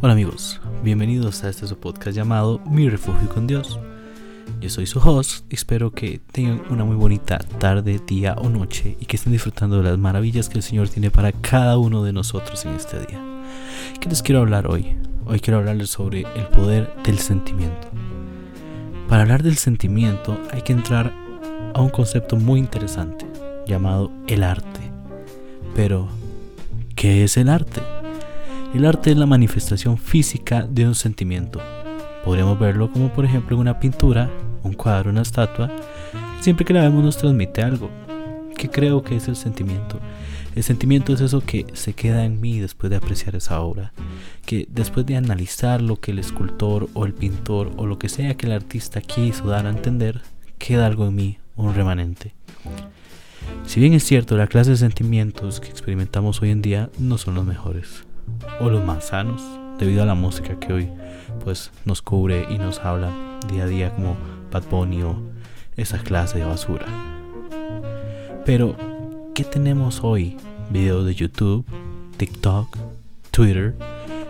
Hola amigos, bienvenidos a este su podcast llamado Mi Refugio con Dios. Yo soy su host y espero que tengan una muy bonita tarde, día o noche y que estén disfrutando de las maravillas que el Señor tiene para cada uno de nosotros en este día. ¿Qué les quiero hablar hoy? Hoy quiero hablarles sobre el poder del sentimiento. Para hablar del sentimiento hay que entrar a un concepto muy interesante llamado el arte. Pero, ¿qué es el arte? El arte es la manifestación física de un sentimiento. Podríamos verlo como por ejemplo una pintura, un cuadro, una estatua. Siempre que la vemos nos transmite algo. ¿Qué creo que es el sentimiento? El sentimiento es eso que se queda en mí después de apreciar esa obra, que después de analizar lo que el escultor o el pintor o lo que sea que el artista quiso dar a entender, queda algo en mí, un remanente. Si bien es cierto, la clase de sentimientos que experimentamos hoy en día no son los mejores o los más sanos debido a la música que hoy pues nos cubre y nos habla día a día como Bad Bunny o esa clase de basura. Pero, ¿qué tenemos hoy? Videos de YouTube, TikTok, Twitter,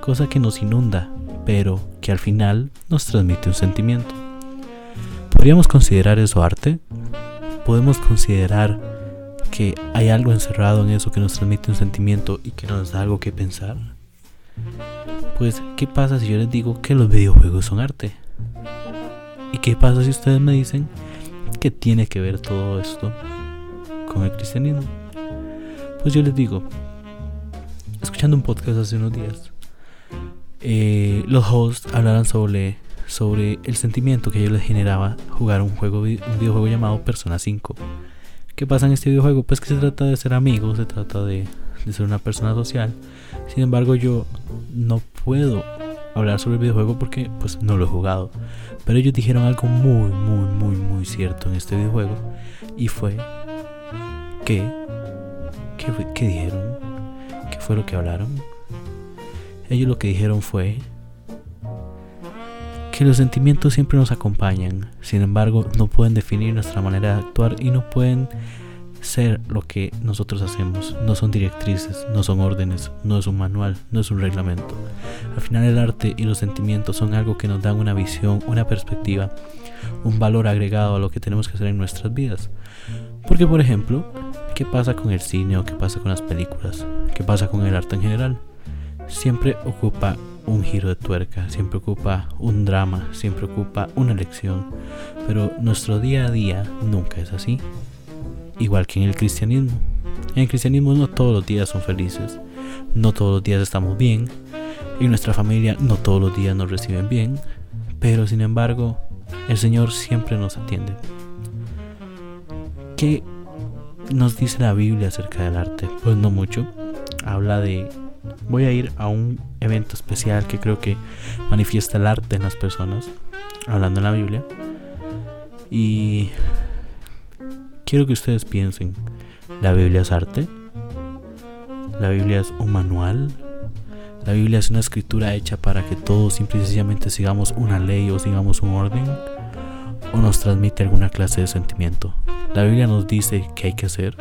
cosa que nos inunda, pero que al final nos transmite un sentimiento. ¿Podríamos considerar eso arte? ¿Podemos considerar que hay algo encerrado en eso que nos transmite un sentimiento y que nos da algo que pensar? Pues, ¿qué pasa si yo les digo que los videojuegos son arte? ¿Y qué pasa si ustedes me dicen que tiene que ver todo esto con el cristianismo? Pues yo les digo, escuchando un podcast hace unos días, eh, los hosts hablaron sobre, sobre el sentimiento que ellos les generaba jugar un, juego, un videojuego llamado Persona 5 ¿Qué pasa en este videojuego? Pues que se trata de ser amigos, se trata de, ser una persona social. Sin embargo, yo no puedo hablar sobre el videojuego porque pues no lo he jugado. Pero ellos dijeron algo muy, muy, muy, muy cierto en este videojuego. Y fue que... ¿Qué, qué dijeron? ¿Qué fue lo que hablaron? Ellos lo que dijeron fue que los sentimientos siempre nos acompañan, sin embargo no pueden definir nuestra manera de actuar y no pueden ser lo que nosotros hacemos. No son directrices, no son órdenes, no es un manual, no es un reglamento. Al final el arte y los sentimientos son algo que nos dan una visión, una perspectiva, un valor agregado a lo que tenemos que hacer en nuestras vidas. Porque por ejemplo, ¿qué pasa con el cine o qué pasa con las películas? ¿Qué pasa con el arte en general? Siempre ocupa un giro de tuerca, siempre ocupa un drama, siempre ocupa una lección, pero nuestro día a día nunca es así. Igual que en el cristianismo. En el cristianismo no todos los días son felices, no todos los días estamos bien, en nuestra familia no todos los días nos reciben bien, pero sin embargo el Señor siempre nos atiende. ¿Qué nos dice la Biblia acerca del arte? Pues no mucho. Habla de voy a ir a un evento especial que creo que manifiesta el arte en las personas, hablando en la Biblia. Y quiero que ustedes piensen, ¿la Biblia es arte? ¿La Biblia es un manual? ¿La Biblia es una escritura hecha para que todos simplemente sigamos una ley o sigamos un orden? ¿O nos transmite alguna clase de sentimiento? La Biblia nos dice qué hay que hacer.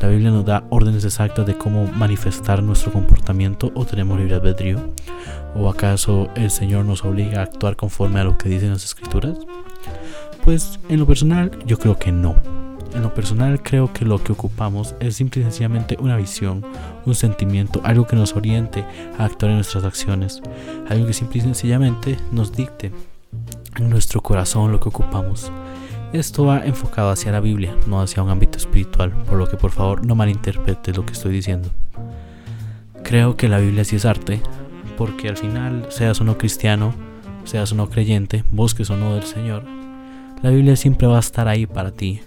La Biblia nos da órdenes exactas de cómo manifestar nuestro comportamiento o tenemos libre albedrío. ¿O acaso el Señor nos obliga a actuar conforme a lo que dicen las escrituras? Pues en lo personal yo creo que no. En lo personal creo que lo que ocupamos es simple y sencillamente una visión, un sentimiento, algo que nos oriente a actuar en nuestras acciones, algo que simple y sencillamente nos dicte en nuestro corazón lo que ocupamos. Esto va enfocado hacia la Biblia, no hacia un ámbito espiritual, por lo que por favor no malinterprete lo que estoy diciendo. Creo que la Biblia sí es arte, porque al final, seas o no cristiano, seas o no creyente, busques o no del Señor, la Biblia siempre va a estar ahí para ti,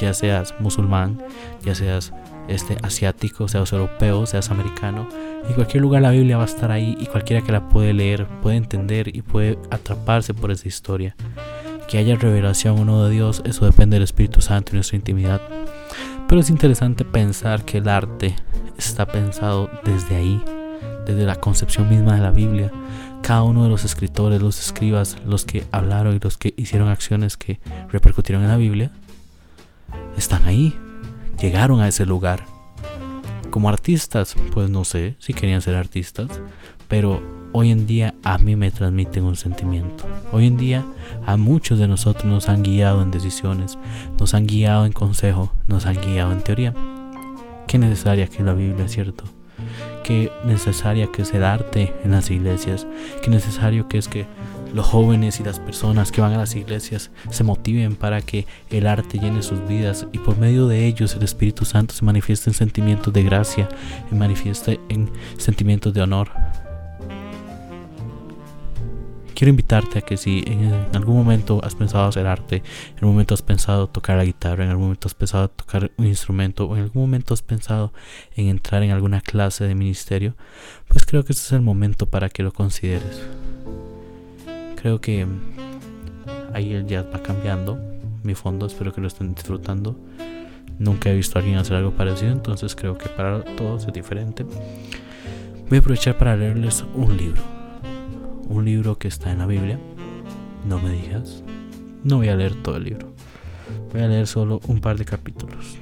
ya seas musulmán, ya seas este asiático, seas europeo, seas americano, en cualquier lugar la Biblia va a estar ahí y cualquiera que la puede leer puede entender y puede atraparse por esa historia que haya revelación o no de Dios, eso depende del Espíritu Santo y nuestra intimidad. Pero es interesante pensar que el arte está pensado desde ahí, desde la concepción misma de la Biblia. Cada uno de los escritores, los escribas, los que hablaron y los que hicieron acciones que repercutieron en la Biblia, están ahí, llegaron a ese lugar. Como artistas, pues no sé si querían ser artistas, pero hoy en día a mí me transmiten un sentimiento. Hoy en día a muchos de nosotros nos han guiado en decisiones, nos han guiado en consejo, nos han guiado en teoría. Qué necesaria que es la Biblia, ¿cierto? Qué necesaria que es el arte en las iglesias, qué necesario que es que los jóvenes y las personas que van a las iglesias se motiven para que el arte llene sus vidas y por medio de ellos el Espíritu Santo se manifieste en sentimientos de gracia, y manifieste en sentimientos de honor. Quiero invitarte a que si en algún momento has pensado hacer arte, en algún momento has pensado tocar la guitarra, en algún momento has pensado tocar un instrumento o en algún momento has pensado en entrar en alguna clase de ministerio, pues creo que este es el momento para que lo consideres. Creo que ahí ya va cambiando mi fondo, espero que lo estén disfrutando. Nunca he visto a alguien hacer algo parecido, entonces creo que para todos es diferente. Voy a aprovechar para leerles un libro. Un libro que está en la Biblia. No me digas. No voy a leer todo el libro. Voy a leer solo un par de capítulos.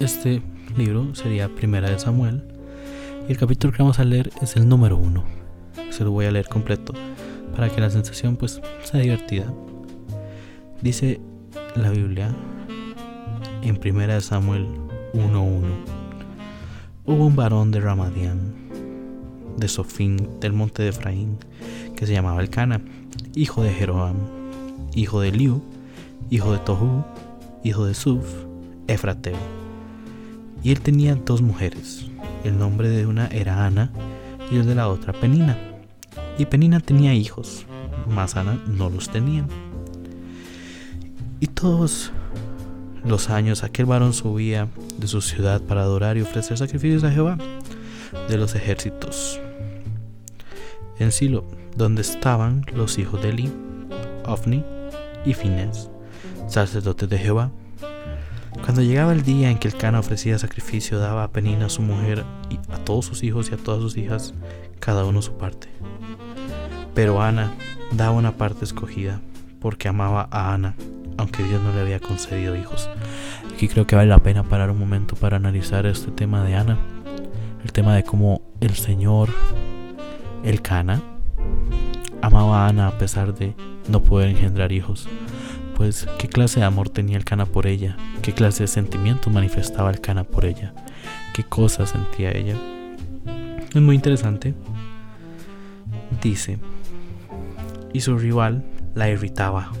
Este libro sería Primera de Samuel. Y el capítulo que vamos a leer es el número uno. Se lo voy a leer completo para que la sensación pues sea divertida. Dice la Biblia en 1 Samuel 1.1 Hubo un varón de Ramadián, de Sofín, del monte de Efraín, que se llamaba Elcana, hijo de Jeroam, hijo de Liu, hijo de Tohu, hijo de Suf, Efrateo. Y él tenía dos mujeres. El nombre de una era Ana y el de la otra Penina. Y Penina tenía hijos, mas Ana no los tenía. Y todos los años aquel varón subía de su ciudad para adorar y ofrecer sacrificios a Jehová de los ejércitos. En Silo, donde estaban los hijos de Eli, Ofni y Fines, sacerdotes de Jehová. Cuando llegaba el día en que el Cana ofrecía sacrificio, daba a Penina su mujer y a todos sus hijos y a todas sus hijas, cada uno su parte. Pero Ana daba una parte escogida, porque amaba a Ana, aunque Dios no le había concedido hijos. Aquí creo que vale la pena parar un momento para analizar este tema de Ana, el tema de cómo el Señor, el Cana, amaba a Ana a pesar de no poder engendrar hijos. Pues, ¿qué clase de amor tenía el Cana por ella? ¿Qué clase de sentimiento manifestaba el Cana por ella? ¿Qué cosas sentía ella? Es muy interesante. Dice, y su rival la irritaba,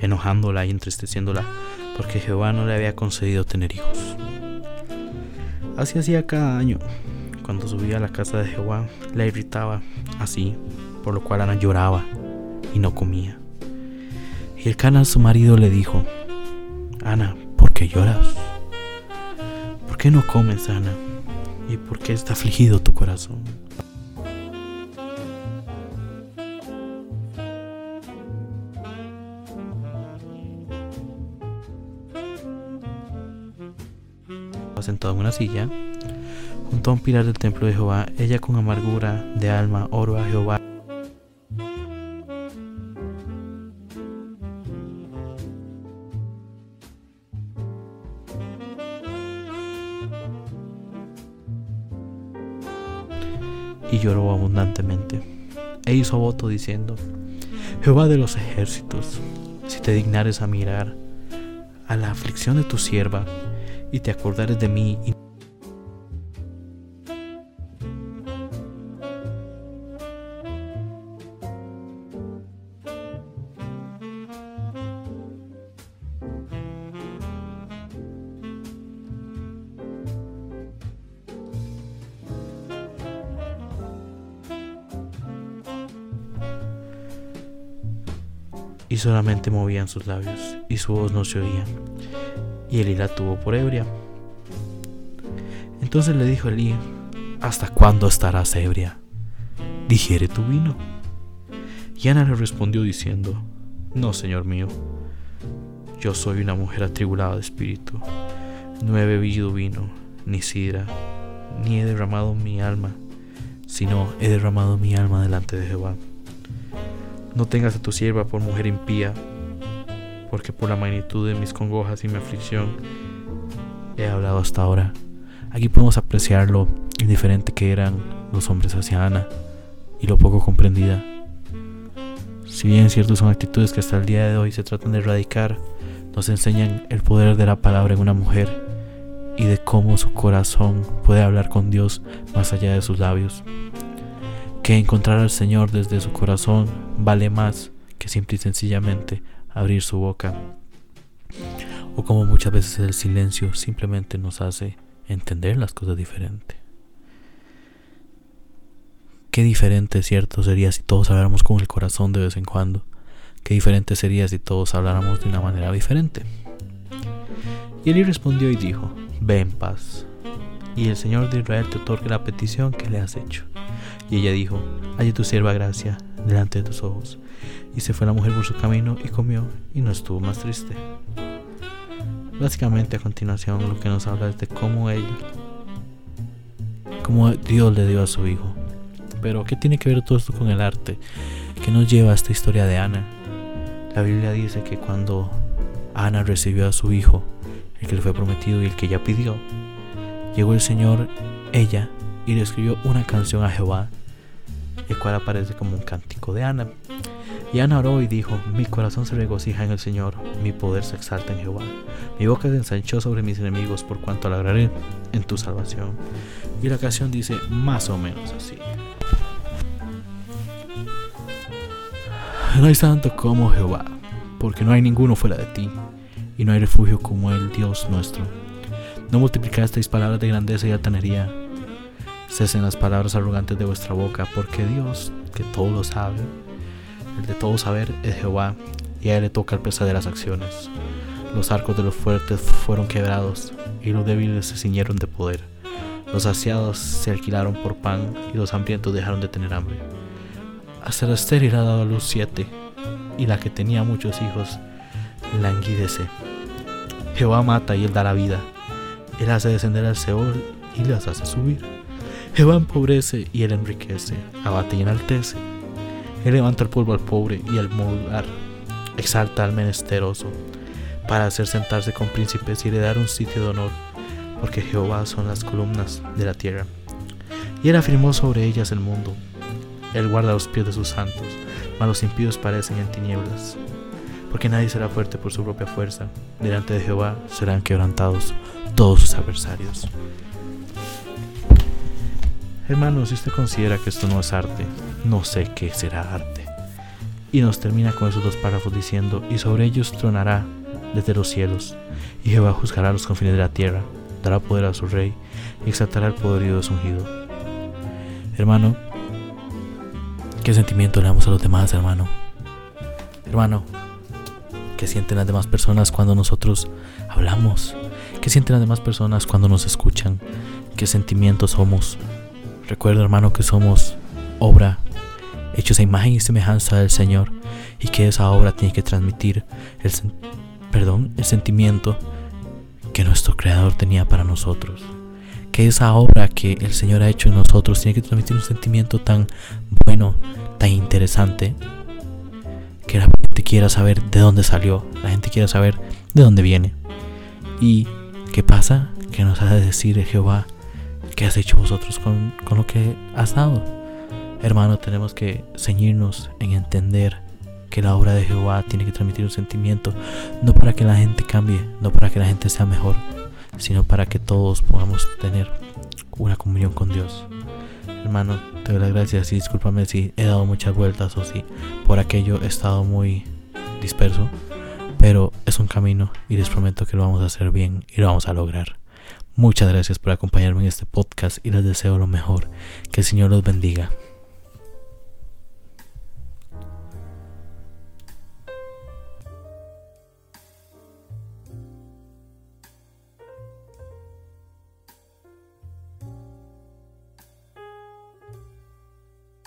enojándola y entristeciéndola, porque Jehová no le había concedido tener hijos. Así hacía cada año. Cuando subía a la casa de Jehová, la irritaba así, por lo cual Ana lloraba y no comía. Y el Cana su marido le dijo, Ana, ¿por qué lloras? ¿Por qué no comes, Ana? ¿Y por qué está afligido tu corazón? sentado en una silla, junto a un pilar del templo de Jehová, ella con amargura de alma oro a Jehová. Y lloró abundantemente. E hizo voto diciendo, Jehová de los ejércitos, si te dignares a mirar a la aflicción de tu sierva, y te acordares de mí. Y solamente movían sus labios y su voz no se oía y Elí la tuvo por ebria. Entonces le dijo Elí, ¿hasta cuándo estarás ebria? Digiere tu vino. Y Ana le respondió diciendo, No, Señor mío, yo soy una mujer atribulada de espíritu, no he bebido vino, ni sidra, ni he derramado mi alma, sino he derramado mi alma delante de Jehová. No tengas a tu sierva por mujer impía, porque por la magnitud de mis congojas y mi aflicción he hablado hasta ahora. Aquí podemos apreciar lo indiferente que eran los hombres hacia Ana y lo poco comprendida. Si bien ciertos son actitudes que hasta el día de hoy se tratan de erradicar, nos enseñan el poder de la palabra en una mujer y de cómo su corazón puede hablar con Dios más allá de sus labios. Que encontrar al Señor desde su corazón vale más que simple y sencillamente abrir su boca. O como muchas veces el silencio simplemente nos hace entender las cosas diferente. Qué diferente, cierto, sería si todos habláramos con el corazón de vez en cuando. Qué diferente sería si todos habláramos de una manera diferente. Y Eli respondió y dijo, Ve en paz, y el Señor de Israel te otorgue la petición que le has hecho. Y ella dijo, Halle tu sierva gracia delante de tus ojos. Y se fue la mujer por su camino y comió y no estuvo más triste. Básicamente a continuación lo que nos habla es de cómo ella, cómo Dios le dio a su hijo. Pero ¿qué tiene que ver todo esto con el arte? ¿Qué nos lleva a esta historia de Ana? La Biblia dice que cuando Ana recibió a su hijo, el que le fue prometido y el que ella pidió, llegó el Señor, ella, y le escribió una canción a Jehová, el cual aparece como un cántico de Ana. Y Ana oró y dijo, mi corazón se regocija en el Señor, mi poder se exalta en Jehová. Mi boca se ensanchó sobre mis enemigos por cuanto alegraré en tu salvación. Y la canción dice más o menos así. No hay santo como Jehová, porque no hay ninguno fuera de ti y no hay refugio como el Dios nuestro. No multiplicasteis palabras de grandeza y altanería. Cesen las palabras arrogantes de vuestra boca, porque Dios, que todo lo sabe, el de todo saber es Jehová, y a él le toca el peso de las acciones. Los arcos de los fuertes fueron quebrados, y los débiles se ciñeron de poder. Los saciados se alquilaron por pan, y los hambrientos dejaron de tener hambre. Hasta la estéril ha dado a luz siete, y la que tenía muchos hijos languidece. Jehová mata y él da la vida. Él hace descender al Seol y las hace subir. Jehová empobrece y él enriquece, abate y enaltece. Él levanta el polvo al pobre y al vulgar, exalta al menesteroso, para hacer sentarse con príncipes y heredar un sitio de honor, porque Jehová son las columnas de la tierra. Y él afirmó sobre ellas el mundo. Él guarda los pies de sus santos, mas los impíos parecen en tinieblas porque nadie será fuerte por su propia fuerza. Delante de Jehová serán quebrantados todos sus adversarios. Hermano, si usted considera que esto no es arte, no sé qué será arte. Y nos termina con esos dos párrafos diciendo, y sobre ellos tronará desde los cielos, y Jehová juzgará los confines de la tierra, dará poder a su rey, y exaltará el poderío de su ungido. Hermano, ¿qué sentimiento le damos a los demás, hermano? Hermano, ¿Qué sienten las demás personas cuando nosotros hablamos? ¿Qué sienten las demás personas cuando nos escuchan? ¿Qué sentimientos somos? Recuerda, hermano, que somos obra, hechos a imagen y semejanza del Señor, y que esa obra tiene que transmitir el, perdón, el sentimiento que nuestro Creador tenía para nosotros. Que esa obra que el Señor ha hecho en nosotros tiene que transmitir un sentimiento tan bueno, tan interesante, que la gente quiera saber de dónde salió, la gente quiera saber de dónde viene. ¿Y qué pasa? Que nos ha de decir Jehová, ¿qué has hecho vosotros con, con lo que has dado? Hermano, tenemos que ceñirnos en entender que la obra de Jehová tiene que transmitir un sentimiento, no para que la gente cambie, no para que la gente sea mejor, sino para que todos podamos tener una comunión con Dios. Hermano, te doy las gracias y discúlpame si he dado muchas vueltas o si por aquello he estado muy disperso, pero es un camino y les prometo que lo vamos a hacer bien y lo vamos a lograr. Muchas gracias por acompañarme en este podcast y les deseo lo mejor. Que el Señor los bendiga.